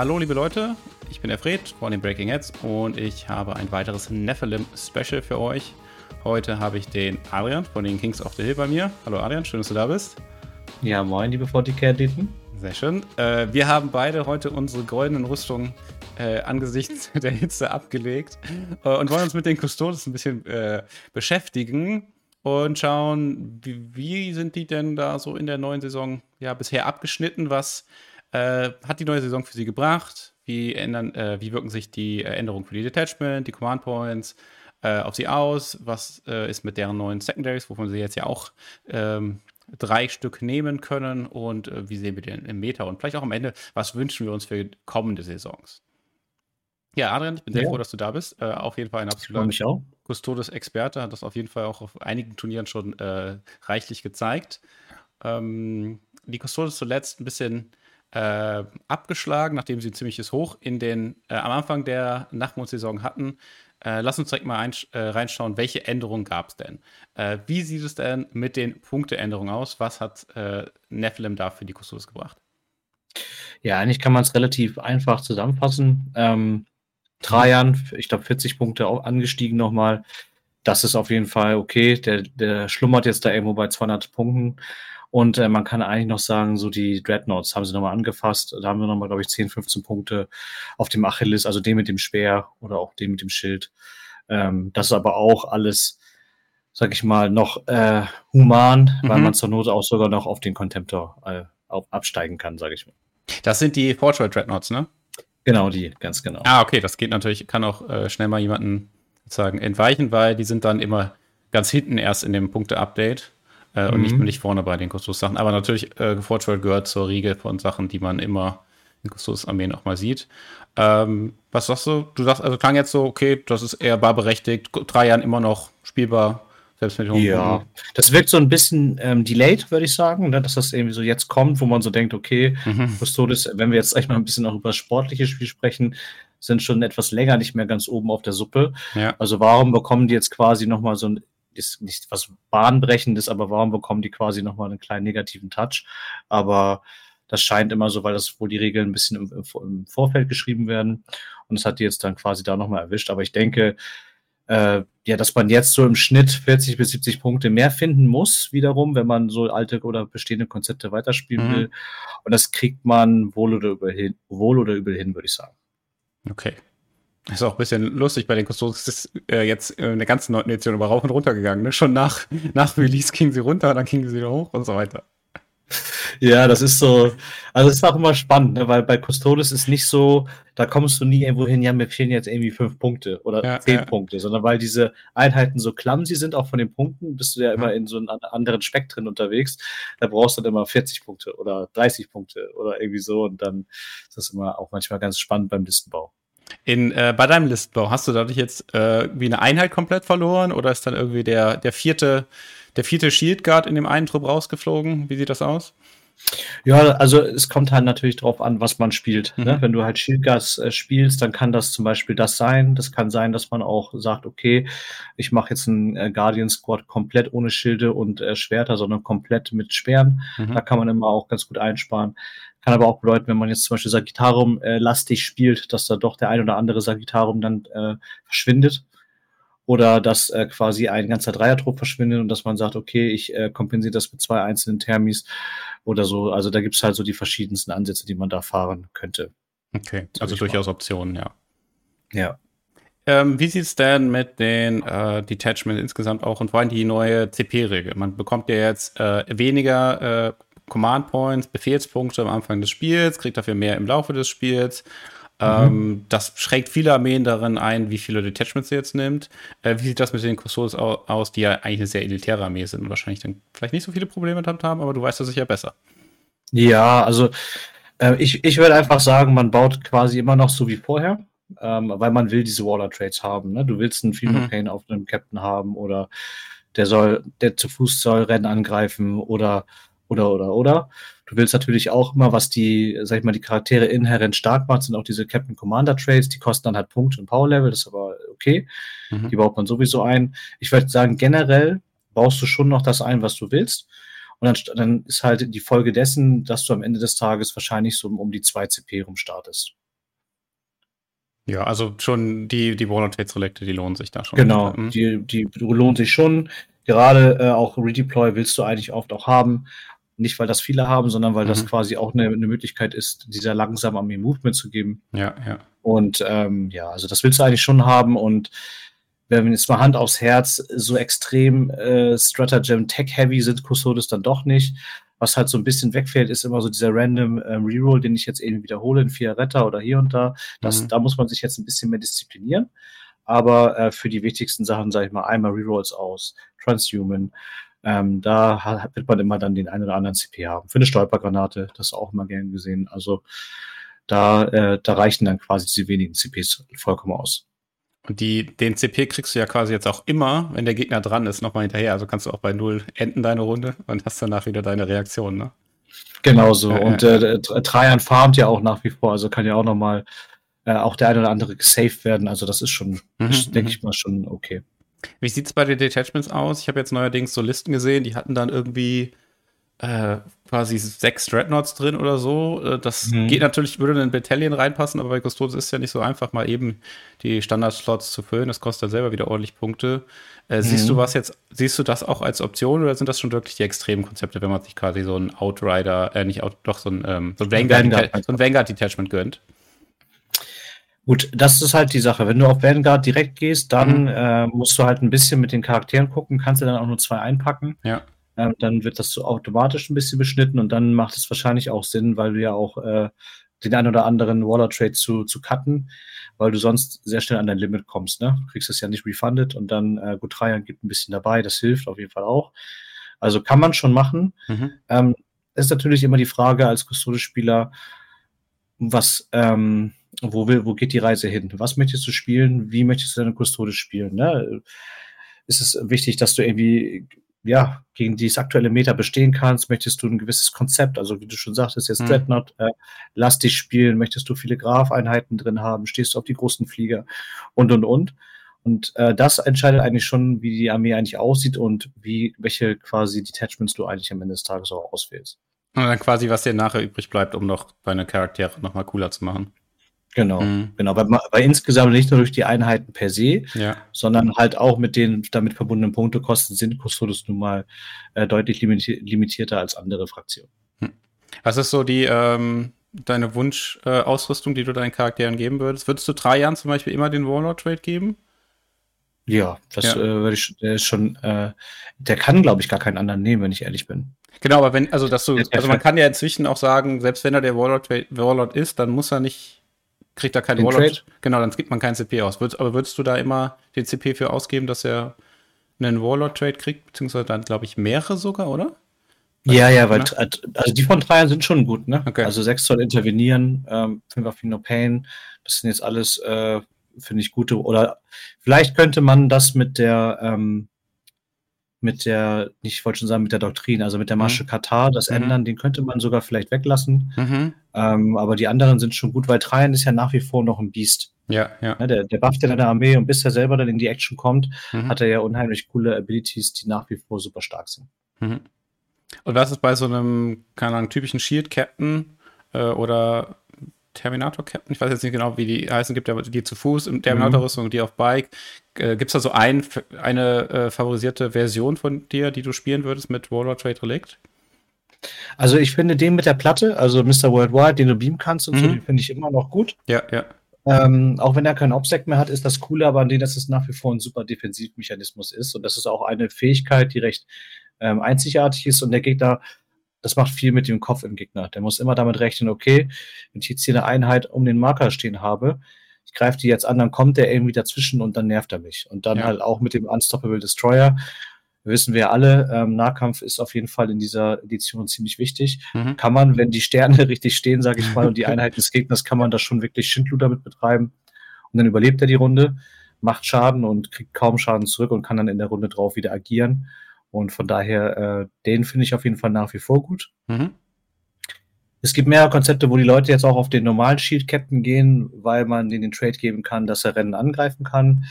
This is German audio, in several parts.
Hallo liebe Leute, ich bin der Fred von den Breaking Heads und ich habe ein weiteres Nephilim Special für euch. Heute habe ich den Adrian von den Kings of the Hill bei mir. Hallo Adrian, schön, dass du da bist. Ja, moin, liebe 40k-Athleten. Sehr schön. Äh, wir haben beide heute unsere goldenen Rüstungen äh, angesichts der Hitze abgelegt äh, und wollen uns mit den Custodes ein bisschen äh, beschäftigen und schauen, wie, wie, sind die denn da so in der neuen Saison ja bisher abgeschnitten? Was äh, hat die neue Saison für sie gebracht? Wie, ändern, äh, wie wirken sich die Änderungen für die Detachment, die Command Points auf sie aus? Was ist mit deren neuen Secondaries, wovon sie jetzt ja auch ähm, drei Stück nehmen können und äh, wie sehen wir den im Meta und vielleicht auch am Ende, was wünschen wir uns für kommende Saisons. Ja, Adrian, ich bin sehr ja. froh, dass du da bist. Äh, auf jeden Fall ein absoluter Custodes-Experte, hat das auf jeden Fall auch auf einigen Turnieren schon äh, reichlich gezeigt. Ähm, die Custodes zuletzt ein bisschen äh, abgeschlagen, nachdem sie ein ziemliches Hoch in den, äh, am Anfang der Nachmondsaison hatten. Äh, lass uns direkt mal ein, äh, reinschauen, welche Änderungen gab es denn? Äh, wie sieht es denn mit den Punkteänderungen aus? Was hat äh, Nephilim da für die Custodes gebracht? Ja, eigentlich kann man es relativ einfach zusammenfassen. Ähm, Trajan, ich glaube 40 Punkte angestiegen nochmal. Das ist auf jeden Fall okay. Der, der schlummert jetzt da irgendwo bei 200 Punkten. Und äh, man kann eigentlich noch sagen, so die Dreadnoughts haben sie nochmal angefasst. Da haben wir nochmal, glaube ich, 10, 15 Punkte auf dem Achilles, also den mit dem Speer oder auch den mit dem Schild. Ähm, das ist aber auch alles, sag ich mal, noch äh, human, mhm. weil man zur Not auch sogar noch auf den Contemptor äh, auf, absteigen kann, sage ich mal. Das sind die Fortune Dreadnoughts, ne? Genau, die, ganz genau. Ah, okay, das geht natürlich, kann auch äh, schnell mal jemanden sozusagen entweichen, weil die sind dann immer ganz hinten erst in dem Punkte-Update äh, mhm. und nicht, mhm. nicht vorne bei den Kustos-Sachen. Aber natürlich, äh, Fortune gehört zur Riege von Sachen, die man immer in Kustos-Armeen auch mal sieht. Ähm, was sagst du? Du sagst, also klang jetzt so, okay, das ist eher barberechtigt, drei Jahren immer noch spielbar. Selbst mit ja, das wirkt so ein bisschen ähm, delayed, würde ich sagen, ne? dass das irgendwie so jetzt kommt, wo man so denkt, okay, mhm. Custodes, wenn wir jetzt gleich mal ein bisschen auch über das sportliche Spiel sprechen, sind schon etwas länger nicht mehr ganz oben auf der Suppe. Ja. Also warum bekommen die jetzt quasi nochmal so ein ist nicht was bahnbrechendes, aber warum bekommen die quasi nochmal einen kleinen negativen Touch? Aber das scheint immer so, weil das wohl die Regeln ein bisschen im, im Vorfeld geschrieben werden. Und das hat die jetzt dann quasi da nochmal erwischt. Aber ich denke, äh, ja, dass man jetzt so im Schnitt 40 bis 70 Punkte mehr finden muss, wiederum, wenn man so alte oder bestehende Konzepte weiterspielen mhm. will. Und das kriegt man wohl oder übel hin, wohl oder übel hin, würde ich sagen. Okay. Ist auch ein bisschen lustig bei den Custodes. ist äh, jetzt in der ganzen neunten Edition über Rauf und runter gegangen. Ne? Schon nach, nach Release gingen sie runter, dann gingen sie wieder hoch und so weiter. Ja, das ist so. Also, es ist auch immer spannend, ne? weil bei Custodes ist nicht so, da kommst du nie irgendwo hin, ja, mir fehlen jetzt irgendwie fünf Punkte oder ja, zehn ja. Punkte, sondern weil diese Einheiten so clumsy sind, auch von den Punkten, bist du ja immer in so einem anderen Spektren unterwegs. Da brauchst du dann immer 40 Punkte oder 30 Punkte oder irgendwie so und dann ist das immer auch manchmal ganz spannend beim Listenbau. In, äh, bei deinem Listbau, hast du dadurch jetzt äh, wie eine Einheit komplett verloren oder ist dann irgendwie der, der vierte, der vierte Shield Guard in dem einen Trupp rausgeflogen? Wie sieht das aus? Ja, also es kommt halt natürlich drauf an, was man spielt. Ne? Mhm. Ne? Wenn du halt Shieldgas äh, spielst, dann kann das zum Beispiel das sein. Das kann sein, dass man auch sagt, okay, ich mache jetzt einen äh, Guardian Squad komplett ohne Schilde und äh, Schwerter, sondern komplett mit Speeren. Mhm. Da kann man immer auch ganz gut einsparen. Kann aber auch bedeuten, wenn man jetzt zum Beispiel Sagittarium äh, lastig spielt, dass da doch der ein oder andere Sagittarium dann äh, verschwindet. Oder dass äh, quasi ein ganzer Dreiertrupp verschwindet und dass man sagt, okay, ich äh, kompensiere das mit zwei einzelnen Thermis oder so. Also da gibt es halt so die verschiedensten Ansätze, die man da fahren könnte. Okay, also durchaus mal. Optionen, ja. Ja. Ähm, wie sieht es denn mit den äh, Detachments insgesamt auch und vor allem die neue CP-Regel? Man bekommt ja jetzt äh, weniger äh, Command Points, Befehlspunkte am Anfang des Spiels, kriegt dafür mehr im Laufe des Spiels. Mhm. Ähm, das schränkt viele Armeen darin ein, wie viele Detachments sie jetzt nimmt. Äh, wie sieht das mit den Custodes aus, die ja eigentlich eine sehr elitäre Armee sind und wahrscheinlich dann vielleicht nicht so viele Probleme damit haben, aber du weißt das sicher besser. Ja, also äh, ich, ich würde einfach sagen, man baut quasi immer noch so wie vorher. Ähm, weil man will diese Waller Trades haben. Ne? Du willst einen Female mhm. Pain auf einem Captain haben oder der soll, der zu Fuß soll Rennen angreifen oder oder, oder, oder. Du willst natürlich auch immer, was die, sag ich mal, die Charaktere inhärent stark macht, sind auch diese Captain Commander Trades, die kosten dann halt Punkte und Power Level, das ist aber okay. Mhm. Die baut man sowieso ein. Ich würde sagen, generell baust du schon noch das ein, was du willst. Und dann, dann ist halt die Folge dessen, dass du am Ende des Tages wahrscheinlich so um die 2 CP rumstartest. Ja, also schon die, die Selecte, die lohnen sich da schon. Genau, mhm. die, die lohnen sich schon. Gerade äh, auch Redeploy willst du eigentlich oft auch haben. Nicht, weil das viele haben, sondern weil mhm. das quasi auch eine, eine Möglichkeit ist, dieser langsam Armee Movement zu geben. Ja, ja. Und ähm, ja, also das willst du eigentlich schon haben. Und wenn wir jetzt mal Hand aufs Herz, so extrem äh, Stratagem Tech-Heavy sind Custodes dann doch nicht. Was halt so ein bisschen wegfällt, ist immer so dieser random ähm, Reroll, den ich jetzt eben wiederhole in vier Retter oder hier und da. Das, mhm. Da muss man sich jetzt ein bisschen mehr disziplinieren. Aber äh, für die wichtigsten Sachen, sage ich mal, einmal Rerolls aus, Transhuman. Ähm, da wird man immer dann den einen oder anderen CP haben. Für eine Stolpergranate, das ist auch immer gern gesehen. Also da, äh, da reichen dann quasi diese wenigen CPs vollkommen aus. Und die, den CP kriegst du ja quasi jetzt auch immer, wenn der Gegner dran ist, nochmal hinterher. Also kannst du auch bei Null enden deine Runde und hast danach wieder deine Reaktion, ne? Genau so. Äh, und äh, Trajan farmt ja auch nach wie vor, also kann ja auch nochmal äh, auch der eine oder andere gesaved werden. Also das ist schon, mhm, denke mhm. ich mal, schon okay. Wie sieht es bei den Detachments aus? Ich habe jetzt neuerdings so Listen gesehen, die hatten dann irgendwie äh, quasi sechs Dreadnoughts drin oder so. Äh, das mhm. geht natürlich, würde in ein Battalion reinpassen, aber bei Custodes ist ja nicht so einfach, mal eben die Standard-Slots zu füllen. Das kostet dann selber wieder ordentlich Punkte. Äh, mhm. Siehst du was jetzt, siehst du das auch als Option oder sind das schon wirklich die extremen Konzepte, wenn man sich quasi so ein Outrider, äh, nicht Out, doch so ein, ähm, so ein Vanguard-Detachment so Vanguard gönnt? Gut, das ist halt die Sache. Wenn du auf Vanguard direkt gehst, dann mhm. äh, musst du halt ein bisschen mit den Charakteren gucken, kannst du dann auch nur zwei einpacken. Ja. Ähm, dann wird das so automatisch ein bisschen beschnitten und dann macht es wahrscheinlich auch Sinn, weil du ja auch äh, den einen oder anderen Waller-Trade zu, zu cutten, weil du sonst sehr schnell an dein Limit kommst. Ne? Du kriegst das ja nicht refunded und dann äh, gut Dreier gibt ein bisschen dabei, das hilft auf jeden Fall auch. Also kann man schon machen. Mhm. Ähm, ist natürlich immer die Frage als Custode-Spieler, was, ähm, wo, will, wo geht die Reise hin? Was möchtest du spielen? Wie möchtest du deine Custode spielen? Ne? Ist es wichtig, dass du irgendwie ja, gegen dieses aktuelle Meta bestehen kannst, möchtest du ein gewisses Konzept, also wie du schon sagtest, jetzt mhm. Dreadnought, äh, lass dich spielen, möchtest du viele Graph-Einheiten drin haben, stehst du auf die großen Flieger und, und, und. Und äh, das entscheidet eigentlich schon, wie die Armee eigentlich aussieht und wie, welche quasi Detachments du eigentlich am Ende des Tages auch auswählst. Und dann quasi, was dir nachher übrig bleibt, um noch deine Charaktere nochmal cooler zu machen. Genau, mhm. genau. Weil, weil, insgesamt nicht nur durch die Einheiten per se, ja. sondern halt auch mit den damit verbundenen Punktekosten sind Custodes nun mal äh, deutlich limiti limitierter als andere Fraktionen. Hm. Was ist so die ähm, deine Wunschausrüstung, äh, die du deinen Charakteren geben würdest? Würdest du drei Jahren zum Beispiel immer den Warlord-Trade geben? Ja, das ja. Äh, würde ich der ist schon, äh, der kann, glaube ich, gar keinen anderen nehmen, wenn ich ehrlich bin. Genau, aber wenn, also dass du, also man kann ja inzwischen auch sagen, selbst wenn er der Warlord, Warlord ist, dann muss er nicht kriegt er keinen Warlord. Genau, dann gibt man keinen CP aus. Würd, aber würdest du da immer den CP für ausgeben, dass er einen Warlord-Trade kriegt, beziehungsweise dann, glaube ich, mehrere sogar, oder? Ja, ja, weil also die von Dreiern sind schon gut, ne? Okay. Also 6 soll intervenieren, ähm, 5 auf No Pain, das sind jetzt alles, äh, finde ich, gute. Oder vielleicht könnte man das mit der ähm, mit der, ich wollte schon sagen, mit der Doktrin, also mit der Masche mhm. Katar, das mhm. ändern, den könnte man sogar vielleicht weglassen. Mhm. Ähm, aber die anderen sind schon gut, weil Trajan ist ja nach wie vor noch ein Biest. Ja, ja. Ne, der, der bufft ja deine Armee und bis er selber dann in die Action kommt, mhm. hat er ja unheimlich coole Abilities, die nach wie vor super stark sind. Mhm. Und was ist bei so einem, keine Ahnung, typischen Shield-Captain äh, oder Terminator Captain, ich weiß jetzt nicht genau, wie die heißen, gibt ja die zu Fuß im Terminator-Rüstung und die auf Bike. Äh, gibt es da so ein, eine äh, favorisierte Version von dir, die du spielen würdest mit Warlord Trade Relict? Also ich finde den mit der Platte, also Mr. Worldwide, den du beamen kannst und mhm. so, den finde ich immer noch gut. Ja, ja. Ähm, auch wenn er keinen Obsec mehr hat, ist das coole aber an dem, dass es nach wie vor ein super Defensivmechanismus ist. Und das ist auch eine Fähigkeit, die recht ähm, einzigartig ist und der Gegner das macht viel mit dem Kopf im Gegner. Der muss immer damit rechnen, okay, wenn ich jetzt hier eine Einheit um den Marker stehen habe, ich greife die jetzt an, dann kommt der irgendwie dazwischen und dann nervt er mich. Und dann ja. halt auch mit dem Unstoppable Destroyer. Wissen wir alle, ähm, Nahkampf ist auf jeden Fall in dieser Edition ziemlich wichtig. Mhm. Kann man, wenn die Sterne richtig stehen, sage ich mal, und die Einheiten des Gegners, kann man da schon wirklich Schindluder mit betreiben. Und dann überlebt er die Runde, macht Schaden und kriegt kaum Schaden zurück und kann dann in der Runde drauf wieder agieren. Und von daher, äh, den finde ich auf jeden Fall nach wie vor gut. Mhm. Es gibt mehrere Konzepte, wo die Leute jetzt auch auf den normalen Shield Captain gehen, weil man denen den Trade geben kann, dass er Rennen angreifen kann.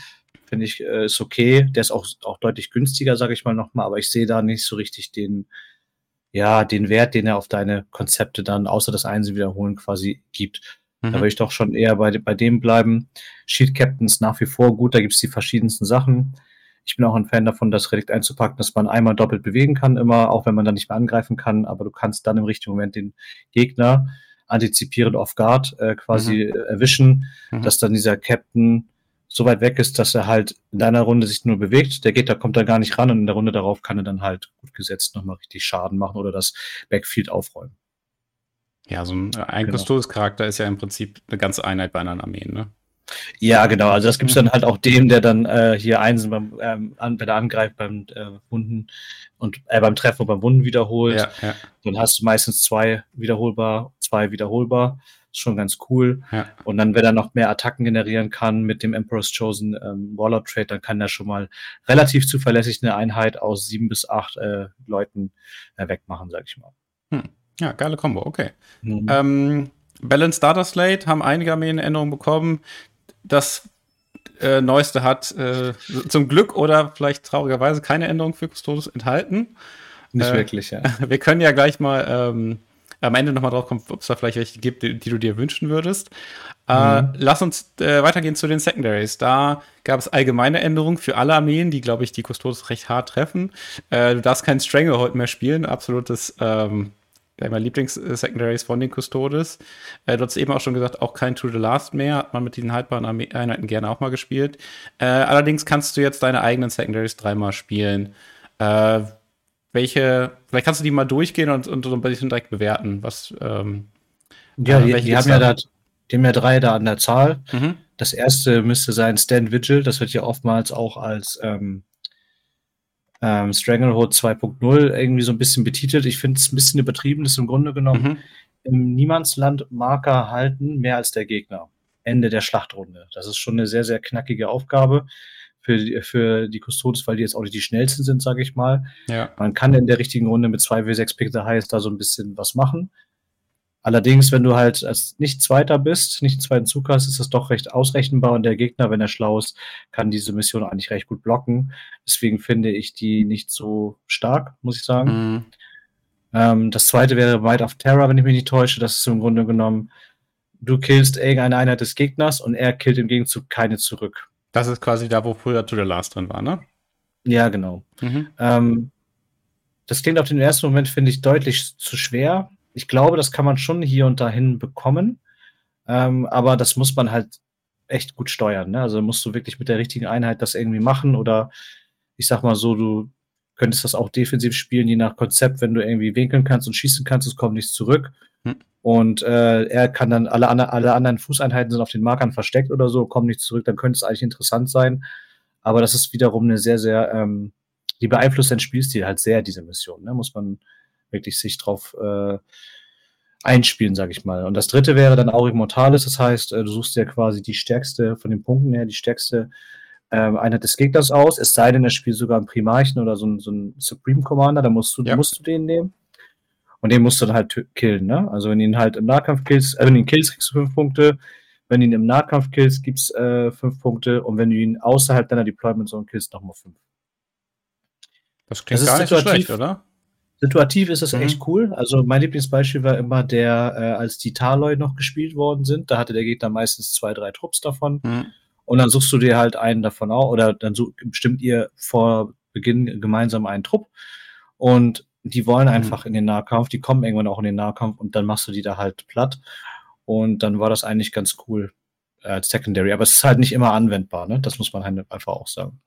Finde ich, äh, ist okay. Der ist auch, auch deutlich günstiger, sage ich mal nochmal, aber ich sehe da nicht so richtig den, ja, den Wert, den er auf deine Konzepte dann, außer das Einsen wiederholen, quasi gibt. Mhm. Da würde ich doch schon eher bei, bei dem bleiben. Shield Captains nach wie vor gut, da gibt es die verschiedensten Sachen. Ich bin auch ein Fan davon, das Relikt einzupacken, dass man einmal doppelt bewegen kann, immer, auch wenn man dann nicht mehr angreifen kann, aber du kannst dann im richtigen Moment den Gegner antizipierend off guard äh, quasi mhm. erwischen, mhm. dass dann dieser Captain so weit weg ist, dass er halt in einer Runde sich nur bewegt. Der Gegner kommt da gar nicht ran und in der Runde darauf kann er dann halt gut gesetzt nochmal richtig Schaden machen oder das Backfield aufräumen. Ja, so ein, äh, ein genau. Ist ja im Prinzip eine ganze Einheit bei anderen Armeen, ne? Ja, genau. Also das gibt es dann halt auch dem, der dann äh, hier Einsen beim, ähm, an, wenn er angreift beim äh, Wunden und äh, beim Treffen und beim Wunden wiederholt. Ja, ja. Dann hast du meistens zwei wiederholbar, zwei wiederholbar. Ist schon ganz cool. Ja. Und dann, wenn er noch mehr Attacken generieren kann mit dem Emperor's Chosen ähm, Warlord Trade, dann kann er schon mal relativ zuverlässig eine Einheit aus sieben bis acht äh, Leuten äh, wegmachen, sag ich mal. Hm. Ja, geile Kombo, okay. Mhm. Ähm, Balance Starter Slate haben einige Armeen Änderungen bekommen das äh, Neueste hat äh, zum Glück oder vielleicht traurigerweise keine Änderung für Custodes enthalten. Nicht äh, wirklich, ja. Wir können ja gleich mal ähm, am Ende nochmal drauf kommen, ob es da vielleicht welche gibt, die, die, du dir wünschen würdest. Äh, mhm. lass uns äh, weitergehen zu den Secondaries. Da gab es allgemeine Änderungen für alle Armeen, die, glaube ich, die Custodes recht hart treffen. Du darfst keinen Stranglehold mehr spielen, absolutes ähm, meine Lieblings-Secondaries von den Custodes. Äh, du hast eben auch schon gesagt, auch kein To the Last mehr, hat man mit den haltbaren Einheiten gerne auch mal gespielt. Äh, allerdings kannst du jetzt deine eigenen Secondaries dreimal spielen. Äh, welche, vielleicht kannst du die mal durchgehen und, und so ein bisschen direkt bewerten, was. Ähm, ja, die, die haben ja da, die haben ja drei da an der Zahl. Mhm. Das erste müsste sein Stand Vigil, das wird ja oftmals auch als ähm, ähm, Stranglehold 2.0 irgendwie so ein bisschen betitelt. Ich finde es ein bisschen übertrieben, das im Grunde genommen mhm. im Niemandsland Marker halten, mehr als der Gegner. Ende der Schlachtrunde. Das ist schon eine sehr, sehr knackige Aufgabe für, die, für die Custodes, weil die jetzt auch nicht die schnellsten sind, sage ich mal. Ja. Man kann in der richtigen Runde mit 2 W6 Pixel Highs da so ein bisschen was machen. Allerdings, wenn du halt als nicht Zweiter bist, nicht den zweiten Zug hast, ist das doch recht ausrechenbar und der Gegner, wenn er schlau ist, kann diese Mission eigentlich recht gut blocken. Deswegen finde ich die nicht so stark, muss ich sagen. Mhm. Ähm, das zweite wäre Might of Terror, wenn ich mich nicht täusche. Das ist im Grunde genommen, du killst irgendeine Einheit des Gegners und er killt im Gegenzug keine zurück. Das ist quasi da, wo früher To the Last drin war, ne? Ja, genau. Mhm. Ähm, das klingt auf den ersten Moment, finde ich, deutlich zu schwer ich glaube, das kann man schon hier und dahin bekommen. Ähm, aber das muss man halt echt gut steuern. Ne? Also musst du wirklich mit der richtigen Einheit das irgendwie machen oder ich sag mal so, du könntest das auch defensiv spielen, je nach Konzept, wenn du irgendwie winkeln kannst und schießen kannst, es kommt nichts zurück. Hm. Und äh, er kann dann, alle, alle anderen Fußeinheiten sind auf den Markern versteckt oder so, kommen nicht zurück, dann könnte es eigentlich interessant sein. Aber das ist wiederum eine sehr, sehr, ähm, die beeinflusst dein Spielstil halt sehr, diese Mission, ne? muss man wirklich sich drauf äh, einspielen, sage ich mal. Und das dritte wäre dann auch Immortalis, das heißt, äh, du suchst ja quasi die stärkste, von den Punkten her, die stärkste ähm, Einheit des Gegners aus, es sei denn, er spielt sogar einen Primarchen oder so, ein, so einen Supreme Commander, dann musst du, ja. musst du den nehmen. Und den musst du dann halt killen, ne? Also wenn du ihn halt im Nahkampf killst, äh, wenn du ihn killst, kriegst du fünf Punkte. Wenn du ihn im Nahkampf killst, gibt's äh, fünf Punkte. Und wenn du ihn außerhalb deiner Deployment Zone killst, nochmal fünf. Das klingt das gar nicht so schlecht, oder? Situativ ist es mhm. echt cool. Also mein Lieblingsbeispiel war immer der, äh, als die Taloi noch gespielt worden sind. Da hatte der Gegner meistens zwei, drei Trupps davon. Mhm. Und dann suchst du dir halt einen davon auch, oder dann such, bestimmt ihr vor Beginn gemeinsam einen Trupp. Und die wollen mhm. einfach mhm. in den Nahkampf, die kommen irgendwann auch in den Nahkampf und dann machst du die da halt platt. Und dann war das eigentlich ganz cool als Secondary. Aber es ist halt nicht immer anwendbar, ne? Das muss man halt einfach auch sagen.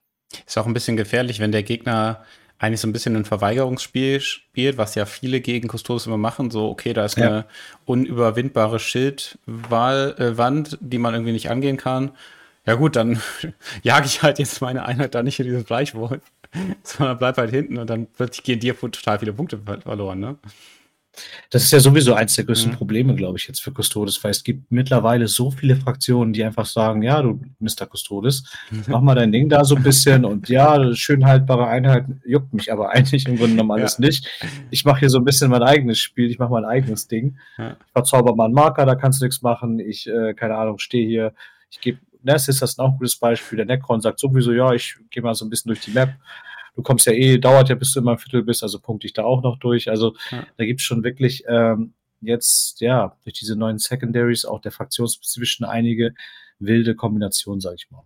Ist auch ein bisschen gefährlich, wenn der Gegner eigentlich so ein bisschen ein Verweigerungsspiel spielt, was ja viele gegen Custodes immer machen. So, okay, da ist ja. eine unüberwindbare Schildwand, äh, die man irgendwie nicht angehen kann. Ja gut, dann jage ich halt jetzt meine Einheit da nicht in dieses Bleichwolf, sondern bleib halt hinten und dann plötzlich gehen dir total viele Punkte verloren, ne? Das ist ja sowieso eins der größten mhm. Probleme, glaube ich, jetzt für Custodes, weil es gibt mittlerweile so viele Fraktionen, die einfach sagen, ja, du Mr. Custodes, mach mal dein Ding da so ein bisschen und ja, schön haltbare Einheit juckt mich aber eigentlich im Grunde genommen alles ja. nicht. Ich mache hier so ein bisschen mein eigenes Spiel, ich mache mein eigenes Ding. Ja. Ich verzauber mal einen Marker, da kannst du nichts machen. Ich, äh, keine Ahnung, stehe hier, ich gebe, das ist das auch ein gutes Beispiel. Der Necron sagt sowieso, ja, ich gehe mal so ein bisschen durch die Map du kommst ja eh, dauert ja, bis du immer ein Viertel bist, also punkte ich da auch noch durch. Also ja. da gibt es schon wirklich ähm, jetzt, ja, durch diese neuen Secondaries, auch der fraktionsspezifischen einige wilde Kombinationen, sage ich mal.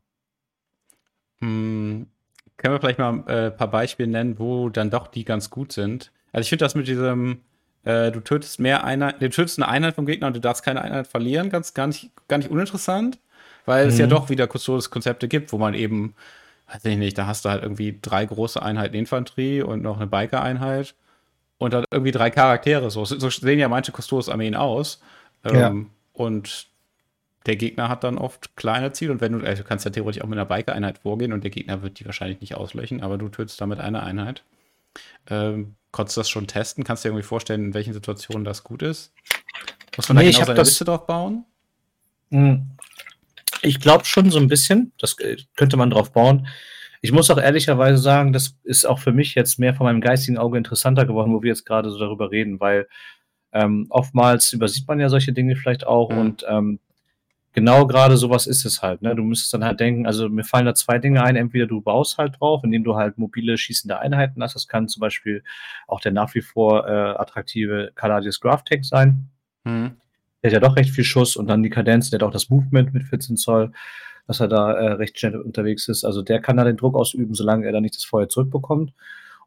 Hm, können wir vielleicht mal äh, ein paar Beispiele nennen, wo dann doch die ganz gut sind? Also ich finde das mit diesem, äh, du tötest mehr Einheit, du tötest eine Einheit vom Gegner und du darfst keine Einheit verlieren, ganz gar nicht, gar nicht uninteressant, weil mhm. es ja mhm. doch wieder Custodes-Konzepte gibt, wo man eben, weiß ich nicht, da hast du halt irgendwie drei große Einheiten Infanterie und noch eine Biker-Einheit und dann irgendwie drei Charaktere. So, so sehen ja manche Custodes-Armeen aus. Ähm, ja. Und der Gegner hat dann oft kleine Ziele und wenn du, also du kannst ja theoretisch auch mit einer Biker-Einheit vorgehen und der Gegner wird die wahrscheinlich nicht auslöchen, aber du tötest damit eine Einheit. Ähm, konntest du das schon testen? Kannst du dir irgendwie vorstellen, in welchen Situationen das gut ist? Muss man da nee, genau seine Liste drauf bauen? Ich glaube schon so ein bisschen. Das äh, könnte man drauf bauen. Ich muss auch ehrlicherweise sagen, das ist auch für mich jetzt mehr von meinem geistigen Auge interessanter geworden, wo wir jetzt gerade so darüber reden, weil ähm, oftmals übersieht man ja solche Dinge vielleicht auch mhm. und ähm, genau gerade sowas ist es halt. Ne? Du müsstest dann halt denken, also mir fallen da zwei Dinge ein. Entweder du baust halt drauf, indem du halt mobile schießende Einheiten hast. Das kann zum Beispiel auch der nach wie vor äh, attraktive Caladius Graph Tank sein. Mhm. Der hat ja doch recht viel Schuss und dann die Kadenz, der hat auch das Movement mit 14 Zoll, dass er da äh, recht schnell unterwegs ist. Also der kann da den Druck ausüben, solange er da nicht das Feuer zurückbekommt.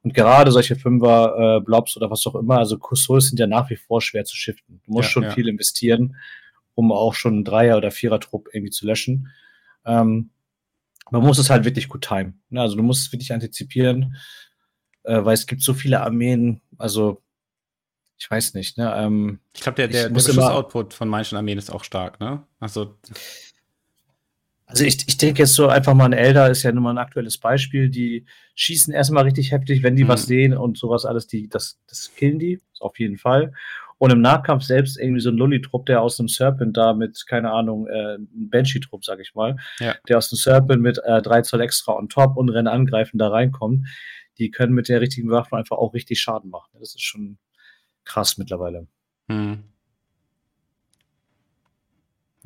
Und gerade solche Fünfer, äh, Blobs oder was auch immer, also Custodes sind ja nach wie vor schwer zu shiften. Du musst ja, schon ja. viel investieren um auch schon einen Dreier- oder Vierer-Trupp irgendwie zu löschen. Ähm, man muss es halt wirklich gut timen. Ne? Also du musst es wirklich antizipieren, äh, weil es gibt so viele Armeen, also ich weiß nicht, ne? Ähm, ich glaube, der, der, der Beschuss-Output von manchen Armeen ist auch stark, ne? Also. Also ich, ich denke jetzt so einfach mal, ein Elder ist ja nun mal ein aktuelles Beispiel. Die schießen erstmal richtig heftig, wenn die mhm. was sehen und sowas alles, die, das, das killen die, auf jeden Fall. Und im Nahkampf selbst irgendwie so ein Lully-Trupp, der aus dem Serpent da mit, keine Ahnung, äh, ein Banshee-Trupp, sag ich mal, ja. der aus dem Serpent mit äh, 3 Zoll extra on top und Rennen angreifen da reinkommt, die können mit der richtigen Waffe einfach auch richtig Schaden machen. Das ist schon krass mittlerweile. Hm.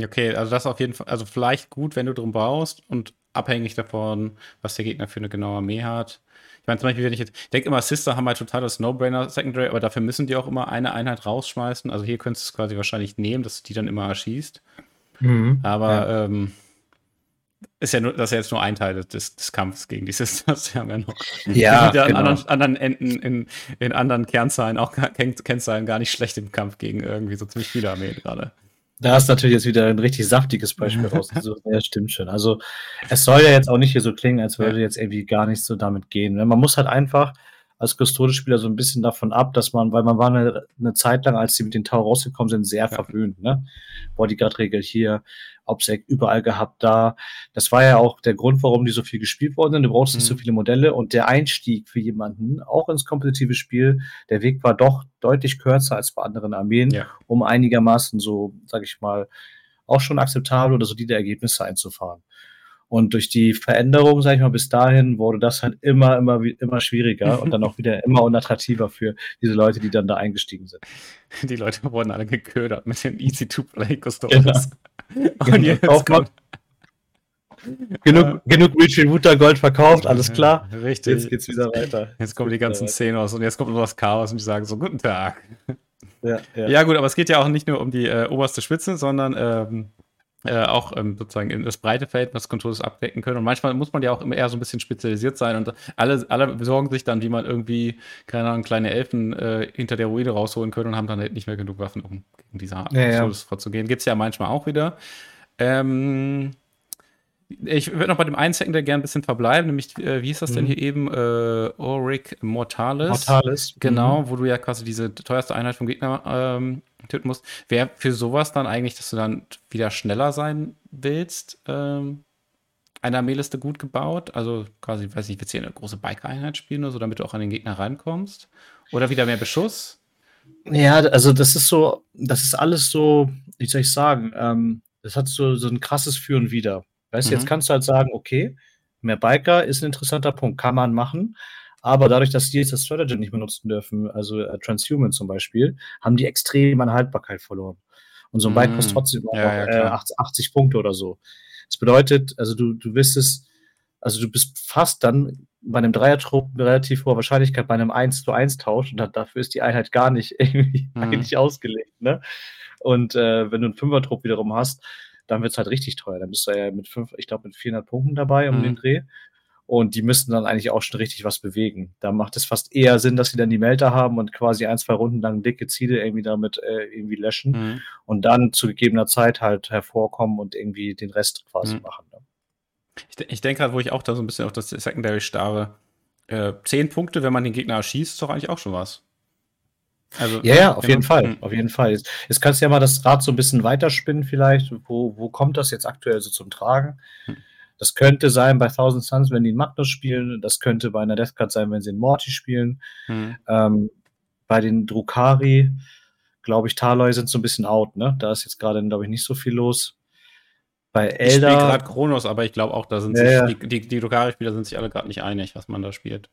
Okay, also das auf jeden Fall, also vielleicht gut, wenn du drum baust und abhängig davon, was der Gegner für eine genaue Armee hat. Ich meine, zum Beispiel, wenn ich jetzt, ich denke immer, Sister haben halt total das No-Brainer Secondary, aber dafür müssen die auch immer eine Einheit rausschmeißen. Also hier könntest du es quasi wahrscheinlich nehmen, dass du die dann immer erschießt. Mhm, aber ja. ähm, ist ja nur, das ist ja jetzt nur ein Teil des, des Kampfes gegen die Sisters. Die haben ja noch ja, die genau. an anderen, anderen Enden in, in anderen Kernzahlen, auch Kennzahlen gar nicht schlecht im Kampf gegen irgendwie so ziemlich viele Armeen gerade. Da ist natürlich jetzt wieder ein richtig saftiges Beispiel rausgesucht. ja, stimmt schon. Also es soll ja jetzt auch nicht hier so klingen, als würde jetzt irgendwie gar nicht so damit gehen. Man muss halt einfach als Custode-Spieler so ein bisschen davon ab, dass man, weil man war eine, eine Zeit lang, als sie mit den Tau rausgekommen sind, sehr ja. verwöhnt. Ne? Bodyguard-Regel hier, OPSEC überall gehabt da. Das war ja auch der Grund, warum die so viel gespielt worden sind. Du brauchst mhm. nicht so mhm. viele Modelle und der Einstieg für jemanden, auch ins kompetitive Spiel, der Weg war doch deutlich kürzer als bei anderen Armeen, ja. um einigermaßen so, sag ich mal, auch schon akzeptable oder solide Ergebnisse einzufahren. Und durch die Veränderung, sag ich mal, bis dahin wurde das halt immer, immer, immer schwieriger und dann auch wieder immer unattraktiver für diese Leute, die dann da eingestiegen sind. Die Leute wurden alle geködert mit den Easy-to-Play-Custodes. Genau. Und genau. jetzt kommt genug, ja. genug Reaching Wuta Gold verkauft, alles klar. Richtig. Jetzt geht's wieder weiter. Jetzt kommen die ganzen Szenen aus und jetzt kommt noch das Chaos und die sagen so, guten Tag. Ja, ja. ja gut, aber es geht ja auch nicht nur um die äh, oberste Spitze, sondern ähm, äh, auch ähm, sozusagen in das breite Feld, was Controls abdecken können. Und manchmal muss man ja auch immer eher so ein bisschen spezialisiert sein und alle, alle besorgen sich dann, wie man irgendwie, keine Ahnung, kleine Elfen äh, hinter der Ruine rausholen können und haben dann halt nicht mehr genug Waffen, um gegen diese Art ja, ja. vorzugehen. Gibt es ja manchmal auch wieder. Ähm, ich würde noch bei dem einen Secondary gerne ein bisschen verbleiben, nämlich, äh, wie hieß das mhm. denn hier eben? Äh, Auric Mortalis. Mortalis. Genau, mhm. wo du ja quasi diese teuerste Einheit vom Gegner ähm, töten musst. Wäre für sowas dann eigentlich, dass du dann wieder schneller sein willst, ähm, eine Armeeliste gut gebaut? Also quasi, weiß ich, willst du hier eine große Biker-Einheit spielen oder so, damit du auch an den Gegner reinkommst? Oder wieder mehr Beschuss? Ja, also das ist so, das ist alles so, wie soll ich sagen, ähm, das hat so, so ein krasses Für und Wider. Weißt du, mhm. jetzt kannst du halt sagen, okay, mehr Biker ist ein interessanter Punkt, kann man machen. Aber dadurch, dass die jetzt das Strategy nicht benutzen dürfen, also äh, Transhuman zum Beispiel, haben die extrem an Haltbarkeit verloren. Und so ein Bike kostet mhm. trotzdem ja, ja, äh, 80, 80, Punkte oder so. Das bedeutet, also du, du wirst es, also du bist fast dann bei einem Dreiertrupp eine relativ hohe Wahrscheinlichkeit bei einem 1 zu 1 Tausch und dafür ist die Einheit gar nicht irgendwie mhm. eigentlich ausgelegt. Ne? Und äh, wenn du einen Fünfertrupp wiederum hast, dann wird es halt richtig teuer. Dann bist du ja mit fünf, ich glaube, mit 400 Punkten dabei um mhm. den Dreh. Und die müssten dann eigentlich auch schon richtig was bewegen. Da macht es fast eher Sinn, dass sie dann die Melter haben und quasi ein, zwei Runden lang dicke Ziele irgendwie damit äh, irgendwie löschen mhm. und dann zu gegebener Zeit halt hervorkommen und irgendwie den Rest quasi mhm. machen. Ne? Ich, ich denke gerade, wo ich auch da so ein bisschen auf das Secondary starre, äh, zehn Punkte, wenn man den Gegner erschießt, ist doch eigentlich auch schon was. Also, ja, ja, auf jeden Fall, hm. auf jeden Fall. Jetzt, jetzt, kannst du ja mal das Rad so ein bisschen weiterspinnen vielleicht. Wo, wo kommt das jetzt aktuell so zum Tragen? Hm. Das könnte sein bei Thousand Suns, wenn die einen Magnus spielen. Das könnte bei einer Death Card sein, wenn sie einen Morty spielen. Hm. Ähm, bei den Drukari, glaube ich, Taloi sind so ein bisschen out. Ne? Da ist jetzt gerade, glaube ich, nicht so viel los. Bei Elder. Ich spiele gerade Kronos, aber ich glaube auch, da sind ja, sich, ja. die, die, die Drukari-Spieler sind sich alle gerade nicht einig, was man da spielt.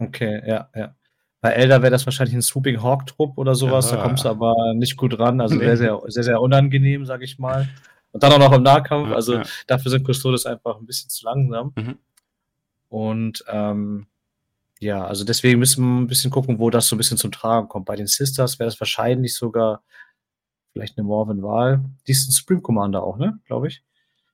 Okay, ja, ja. Bei Elder wäre das wahrscheinlich ein Swooping Hawk-Trupp oder sowas, ja. da kommst du aber nicht gut ran. Also sehr, sehr, sehr, sehr unangenehm, sag ich mal. Und dann auch noch im Nahkampf. Also ja. dafür sind Custodes einfach ein bisschen zu langsam. Mhm. Und ähm, ja, also deswegen müssen wir ein bisschen gucken, wo das so ein bisschen zum Tragen kommt. Bei den Sisters wäre das wahrscheinlich sogar vielleicht eine Morven-Wahl. Die ist ein Supreme Commander auch, ne? Glaube ich.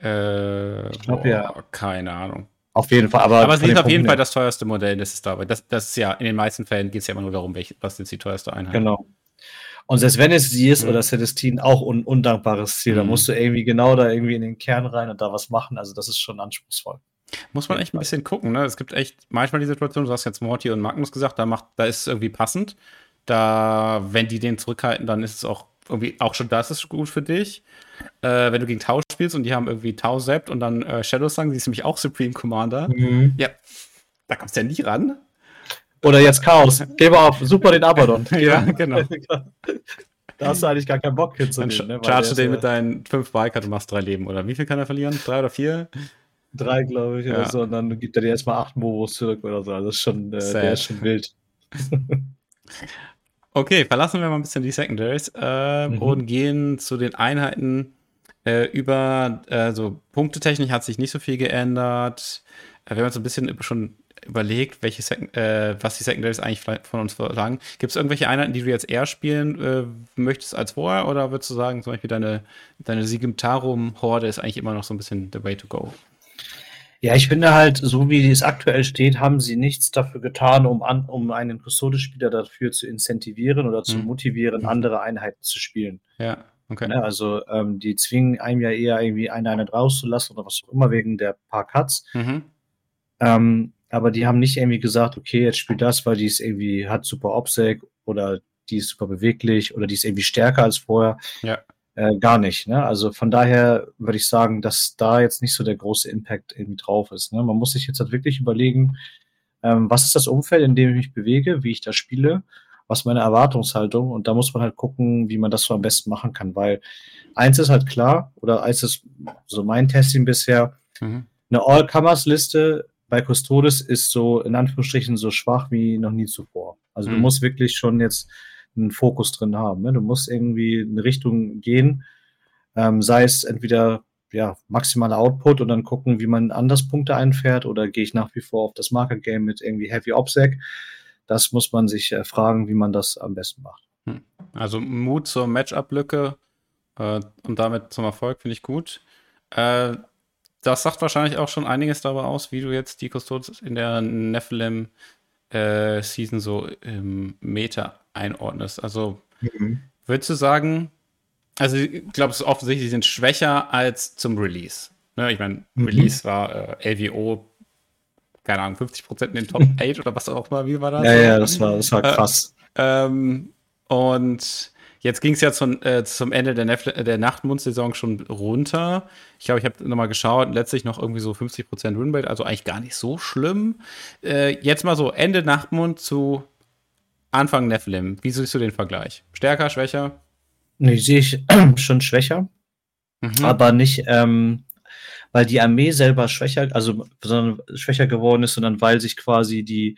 Äh, ich glaube ja. Keine Ahnung. Auf jeden Fall. Aber, aber sie ist auf jeden Fall das teuerste Modell, das ist dabei. Das, das ist ja, in den meisten Fällen geht es ja immer nur darum, welch, was ist die teuerste Einheit. Genau. Und selbst wenn es sie ist mhm. oder Celestine, auch ein undankbares Ziel, mhm. da musst du irgendwie genau da irgendwie in den Kern rein und da was machen. Also das ist schon anspruchsvoll. Muss man echt ein bisschen gucken, ne? Es gibt echt manchmal die Situation, du hast jetzt Morty und Magnus gesagt, da macht, da ist es irgendwie passend. Da, wenn die den zurückhalten, dann ist es auch irgendwie, auch schon das ist gut für dich. Äh, wenn du gegen Tau spielst und die haben irgendwie Tau Sept und dann äh, Shadow Song, die ist nämlich auch Supreme Commander. Mhm. Ja, da kommst du ja nie ran. Oder jetzt Chaos. Geh mal auf, super den Abaddon. ja, genau. da hast du eigentlich gar keinen Bock hinzunehmen. Ne? Charge den mit deinen fünf Biker, du machst drei Leben. Oder wie viel kann er verlieren? Drei oder vier? Drei, glaube ich, ja. oder so. Und dann gibt er dir erstmal acht Movos zurück oder so. Also das ist schon, äh, der ist schon wild. Okay, verlassen wir mal ein bisschen die Secondaries äh, mhm. und gehen zu den Einheiten äh, über, also Punktetechnik hat sich nicht so viel geändert. Äh, wir haben uns ein bisschen schon überlegt, welche Sek äh, was die Secondaries eigentlich von uns verlangen. Gibt es irgendwelche Einheiten, die du jetzt eher spielen äh, möchtest als vorher? Oder würdest du sagen, zum Beispiel deine, deine Sigimtarum-Horde ist eigentlich immer noch so ein bisschen the way to go? Ja, ich finde halt, so wie es aktuell steht, haben sie nichts dafür getan, um, an, um einen Custodes-Spieler dafür zu incentivieren oder zu mhm. motivieren, andere Einheiten zu spielen. Ja, okay. Ja, ne, also ähm, die zwingen einem ja eher irgendwie eine Einheit rauszulassen oder was auch immer wegen der paar Cuts. Mhm. Ähm, aber die haben nicht irgendwie gesagt, okay, jetzt spielt das, weil die ist irgendwie hat super Obsec oder die ist super beweglich oder die ist irgendwie stärker als vorher. Ja. Äh, gar nicht. Ne? Also von daher würde ich sagen, dass da jetzt nicht so der große Impact irgendwie drauf ist. Ne? Man muss sich jetzt halt wirklich überlegen, ähm, was ist das Umfeld, in dem ich mich bewege, wie ich da spiele, was meine Erwartungshaltung und da muss man halt gucken, wie man das so am besten machen kann, weil eins ist halt klar, oder eins ist so mein Testing bisher, mhm. eine All-Comers-Liste bei Custodes ist so in Anführungsstrichen so schwach wie noch nie zuvor. Also mhm. du musst wirklich schon jetzt einen Fokus drin haben. Ne? Du musst irgendwie eine Richtung gehen, ähm, sei es entweder ja, maximaler Output und dann gucken, wie man anders Punkte einfährt oder gehe ich nach wie vor auf das Market Game mit irgendwie Heavy Obsec. Das muss man sich äh, fragen, wie man das am besten macht. Hm. Also Mut zur Matchup-Lücke äh, und damit zum Erfolg finde ich gut. Äh, das sagt wahrscheinlich auch schon einiges darüber aus, wie du jetzt die Custodes in der Nephilim äh, Season so im Meta einordnest. Also mhm. würdest du sagen, also ich glaube, es ist offensichtlich, sie sind schwächer als zum Release. Ne? Ich meine, mhm. Release war äh, LWO, keine Ahnung, 50 Prozent in den Top 8 oder was auch immer, wie war das? Ja, ja, das war, das war äh, krass. Äh, ähm, und Jetzt ging es ja zum, äh, zum Ende der, Nef der Nachtmund-Saison schon runter. Ich glaube, ich habe nochmal geschaut, letztlich noch irgendwie so 50% Winrate, also eigentlich gar nicht so schlimm. Äh, jetzt mal so Ende Nachtmund zu Anfang Nephilim. Wie siehst du den Vergleich? Stärker, schwächer? Nee, sehe ich schon schwächer. Mhm. Aber nicht, ähm, weil die Armee selber schwächer, also sondern schwächer geworden ist, sondern weil sich quasi die,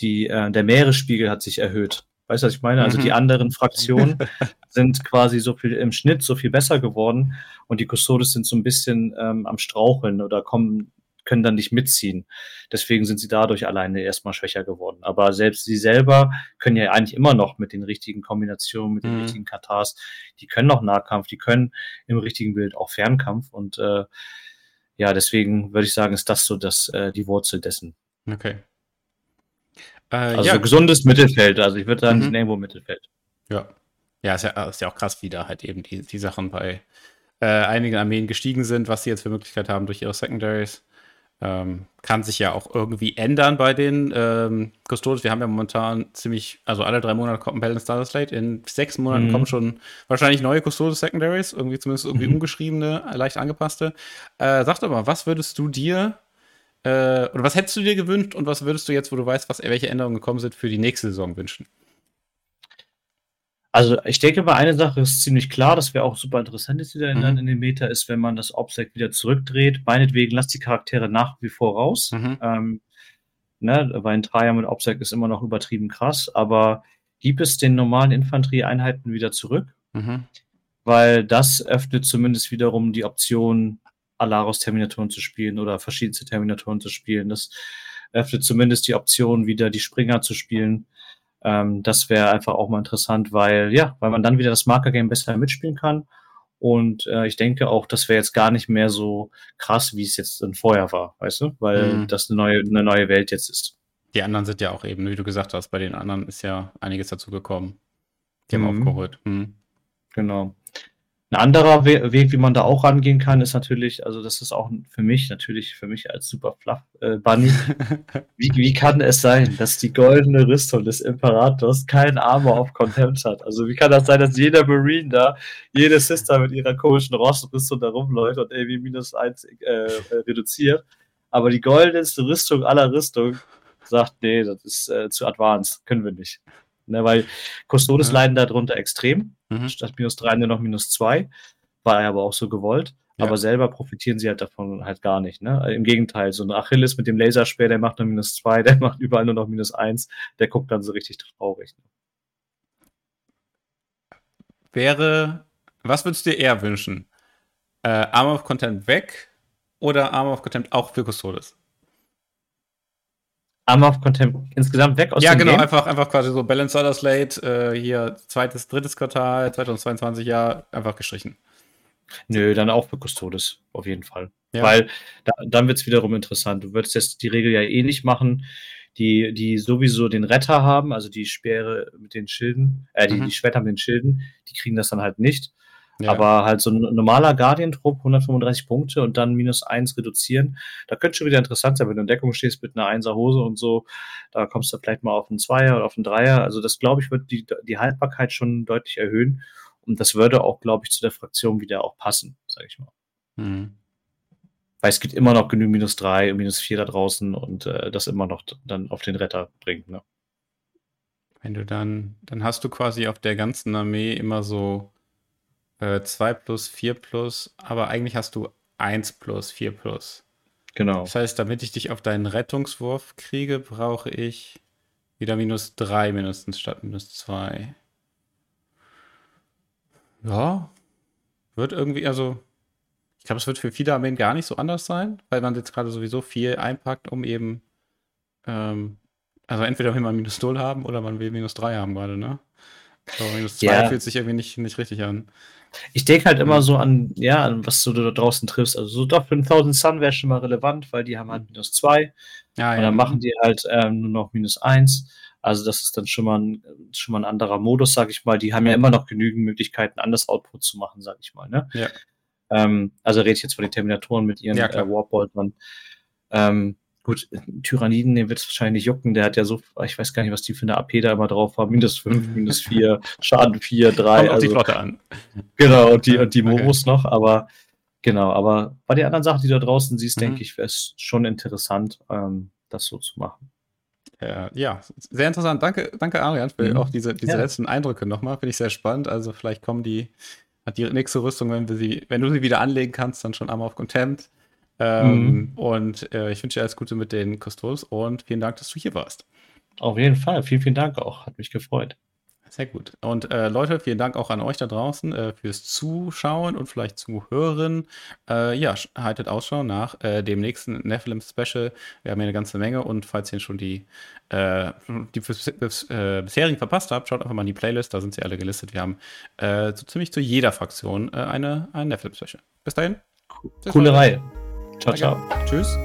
die, äh, der Meeresspiegel hat sich erhöht. Weißt du, was ich meine? Also mhm. die anderen Fraktionen sind quasi so viel im Schnitt so viel besser geworden und die Custodes sind so ein bisschen ähm, am Straucheln oder kommen können dann nicht mitziehen. Deswegen sind sie dadurch alleine erstmal schwächer geworden. Aber selbst sie selber können ja eigentlich immer noch mit den richtigen Kombinationen, mit den mhm. richtigen Katars, die können noch Nahkampf, die können im richtigen Bild auch Fernkampf. Und äh, ja, deswegen würde ich sagen, ist das so das, äh, die Wurzel dessen. Okay. Äh, also ja. gesundes Mittelfeld. Also ich würde sagen, mhm. irgendwo Mittelfeld. Ja. Ja ist, ja, ist ja auch krass, wie da halt eben die, die Sachen bei äh, einigen Armeen gestiegen sind, was sie jetzt für Möglichkeit haben durch ihre Secondaries. Ähm, kann sich ja auch irgendwie ändern bei den ähm, Custodes. Wir haben ja momentan ziemlich, also alle drei Monate kommt ein Balance Starter Slate. In sechs Monaten mhm. kommen schon wahrscheinlich neue Custodes Secondaries, irgendwie zumindest irgendwie mhm. umgeschriebene, leicht angepasste. Äh, sag doch mal, was würdest du dir äh, oder was hättest du dir gewünscht und was würdest du jetzt, wo du weißt, was, welche Änderungen gekommen sind, für die nächste Saison wünschen? Also ich denke mal, eine Sache ist ziemlich klar, das wäre auch super interessant jetzt wieder in, mhm. in den Meta, ist, wenn man das Obstacle wieder zurückdreht. Meinetwegen lasst die Charaktere nach wie vor raus. Mhm. Ähm, ne, weil ein Dreier mit Obstacle ist immer noch übertrieben krass, aber gib es den normalen Infanterieeinheiten wieder zurück, mhm. weil das öffnet zumindest wiederum die Option, Alaros Terminatoren zu spielen oder verschiedenste Terminatoren zu spielen. Das öffnet zumindest die Option, wieder die Springer zu spielen. Ähm, das wäre einfach auch mal interessant, weil ja, weil man dann wieder das Marker-Game besser mitspielen kann. Und äh, ich denke auch, das wäre jetzt gar nicht mehr so krass, wie es jetzt dann vorher war, weißt du? Weil mhm. das eine neue, eine neue Welt jetzt ist. Die anderen sind ja auch eben, wie du gesagt hast, bei den anderen ist ja einiges dazu gekommen. Die haben mhm. aufgeholt. Mhm. Genau. Ein anderer We Weg, wie man da auch rangehen kann, ist natürlich, also das ist auch für mich, natürlich für mich als super Fluff äh, Bunny. wie, wie kann es sein, dass die goldene Rüstung des Imperators keinen Armor auf Contempt hat? Also wie kann das sein, dass jeder Marine da, jede Sister mit ihrer komischen Rostrüstung da rumläuft und irgendwie minus eins äh, äh, reduziert? Aber die goldenste Rüstung aller Rüstung sagt, nee, das ist äh, zu advanced, können wir nicht. Ne, weil Custodes ja. leiden darunter extrem. Mhm. Statt minus 3 nur noch minus 2. War aber auch so gewollt. Ja. Aber selber profitieren sie halt davon halt gar nicht. Ne? Im Gegenteil, so ein Achilles mit dem Laserspeer, der macht nur minus 2, der macht überall nur noch minus 1. Der guckt dann so richtig traurig. Ne? Wäre, was würdest du dir eher wünschen? Äh, Arm of Content weg oder Arm of Content auch für Custodes? Arm of Contempt insgesamt weg aus ja, dem genau, Game? einfach, einfach quasi so Balance Order Slate, äh, hier zweites, drittes Quartal, 2022 Jahr, einfach gestrichen. Nö, dann auch für Custodes, auf jeden Fall. Ja. Weil da, dann wird es wiederum interessant. Du würdest jetzt die Regel ja eh nicht machen, die, die sowieso den Retter haben, also die Speere mit den Schilden, äh, die, mhm. die Schwerter mit den Schilden, die kriegen das dann halt nicht. Ja. Aber halt so ein normaler Guardian-Trupp, 135 Punkte und dann minus 1 reduzieren, da könnte schon wieder interessant sein, wenn du in Deckung stehst mit einer 1er Hose und so, da kommst du vielleicht mal auf einen Zweier oder auf einen Dreier. Also das, glaube ich, wird die, die Haltbarkeit schon deutlich erhöhen. Und das würde auch, glaube ich, zu der Fraktion wieder auch passen, sage ich mal. Mhm. Weil es gibt immer noch genügend minus 3 und minus 4 da draußen und äh, das immer noch dann auf den Retter bringt. Ne? Wenn du dann, dann hast du quasi auf der ganzen Armee immer so 2 äh, plus, 4 plus, aber eigentlich hast du 1 plus, 4 plus. Genau. Das heißt, damit ich dich auf deinen Rettungswurf kriege, brauche ich wieder minus 3 mindestens statt minus 2. Ja, wird irgendwie, also ich glaube, es wird für viele Armeen gar nicht so anders sein, weil man jetzt gerade sowieso viel einpackt, um eben, ähm, also entweder will man minus 0 haben oder man will minus 3 haben gerade, ne? Aber minus 2 ja. fühlt sich irgendwie nicht, nicht richtig an. Ich denke halt immer so an, ja, an was du da draußen triffst. Also so doch 5000 Sun wäre schon mal relevant, weil die haben halt minus 2. Ja, und dann machen die halt ähm, nur noch minus 1. Also das ist dann schon mal ein, schon mal ein anderer Modus, sag ich mal. Die haben ja immer noch genügend Möglichkeiten, anders Output zu machen, sag ich mal. Ne? Ja. Ähm, also rede ich jetzt von den Terminatoren mit ihren ja, äh, Warbolt. Ähm, Gut, Tyranniden, den wird es wahrscheinlich jucken. Der hat ja so, ich weiß gar nicht, was die für eine AP da immer drauf haben. Minus 5, minus 4, Schaden 4, 3. Kommt also, die Flotte an. Genau, und die, und die Moros okay. noch, aber genau, aber bei den anderen Sachen, die du da draußen siehst, mhm. denke ich, wäre es schon interessant, ähm, das so zu machen. Ja, ja, sehr interessant. Danke, danke Arian, für mhm. auch diese, diese ja. letzten Eindrücke nochmal. Finde ich sehr spannend. Also vielleicht kommen die, hat die nächste Rüstung, wenn wir sie, wenn du sie wieder anlegen kannst, dann schon einmal auf Contempt. Ähm, mhm. Und äh, ich wünsche dir alles Gute mit den Custodes und vielen Dank, dass du hier warst. Auf jeden Fall. Vielen, vielen Dank auch. Hat mich gefreut. Sehr gut. Und äh, Leute, vielen Dank auch an euch da draußen äh, fürs Zuschauen und vielleicht Zuhören. Äh, ja, haltet Ausschau nach äh, dem nächsten Nephilim-Special. Wir haben hier eine ganze Menge und falls ihr schon die, äh, die bis, bis, äh, bisherigen verpasst habt, schaut einfach mal in die Playlist, da sind sie alle gelistet. Wir haben so ziemlich zu jeder Fraktion eine, ein Nephilim-Special. Bis dahin. Coole Reihe. Ciao, ciao. Tschüss.